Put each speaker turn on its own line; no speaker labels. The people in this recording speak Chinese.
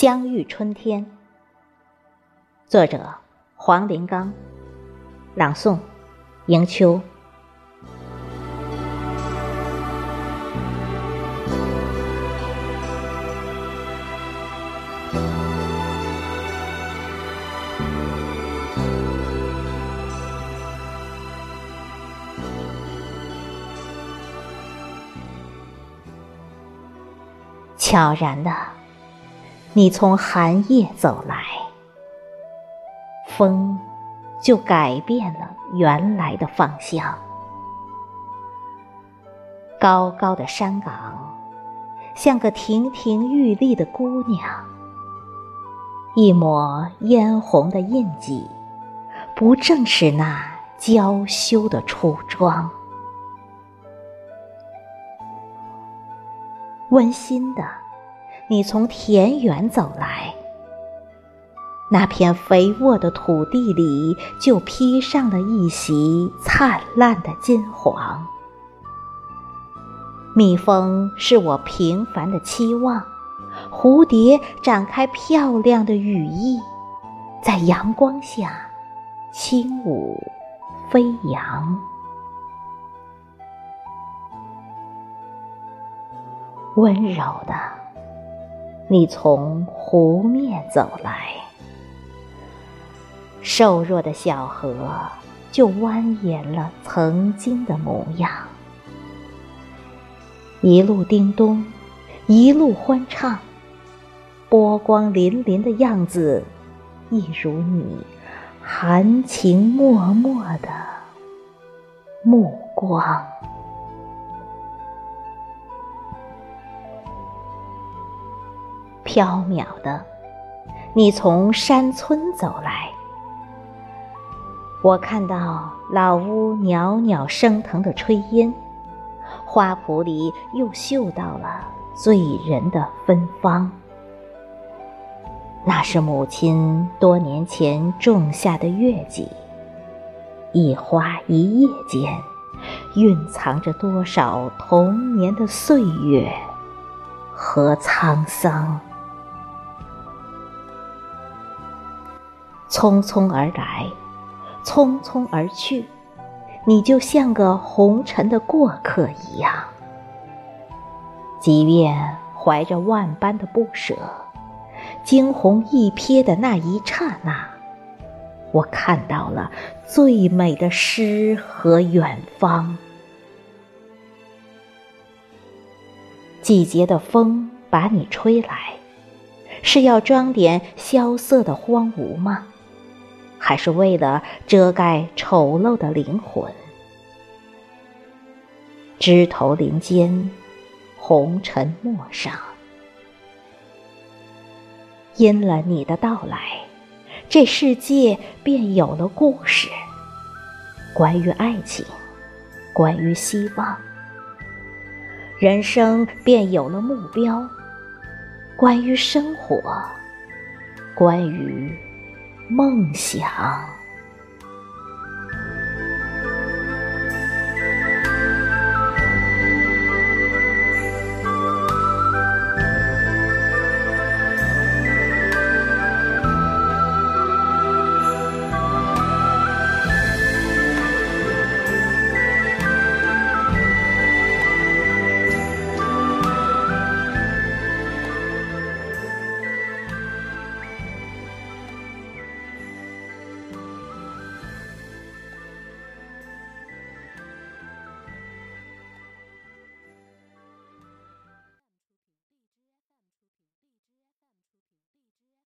相遇春天，作者黄林刚，朗诵迎秋。悄然的。你从寒夜走来，风就改变了原来的方向。高高的山岗，像个亭亭玉立的姑娘，一抹嫣红的印记，不正是那娇羞的初妆？温馨的。你从田园走来，那片肥沃的土地里就披上了一袭灿烂的金黄。蜜蜂是我平凡的期望，蝴蝶展开漂亮的羽翼，在阳光下轻舞飞扬，温柔的。你从湖面走来，瘦弱的小河就蜿蜒了曾经的模样。一路叮咚，一路欢唱，波光粼粼的样子，一如你含情脉脉的目光。缥缈的，你从山村走来，我看到老屋袅袅升腾的炊烟，花圃里又嗅到了醉人的芬芳。那是母亲多年前种下的月季，一花一叶间，蕴藏着多少童年的岁月和沧桑。匆匆而来，匆匆而去，你就像个红尘的过客一样。即便怀着万般的不舍，惊鸿一瞥的那一刹那，我看到了最美的诗和远方。季节的风把你吹来，是要装点萧瑟的荒芜吗？还是为了遮盖丑陋的灵魂，枝头林间，红尘陌上。因了你的到来，这世界便有了故事，关于爱情，关于希望，人生便有了目标，关于生活，关于。梦想。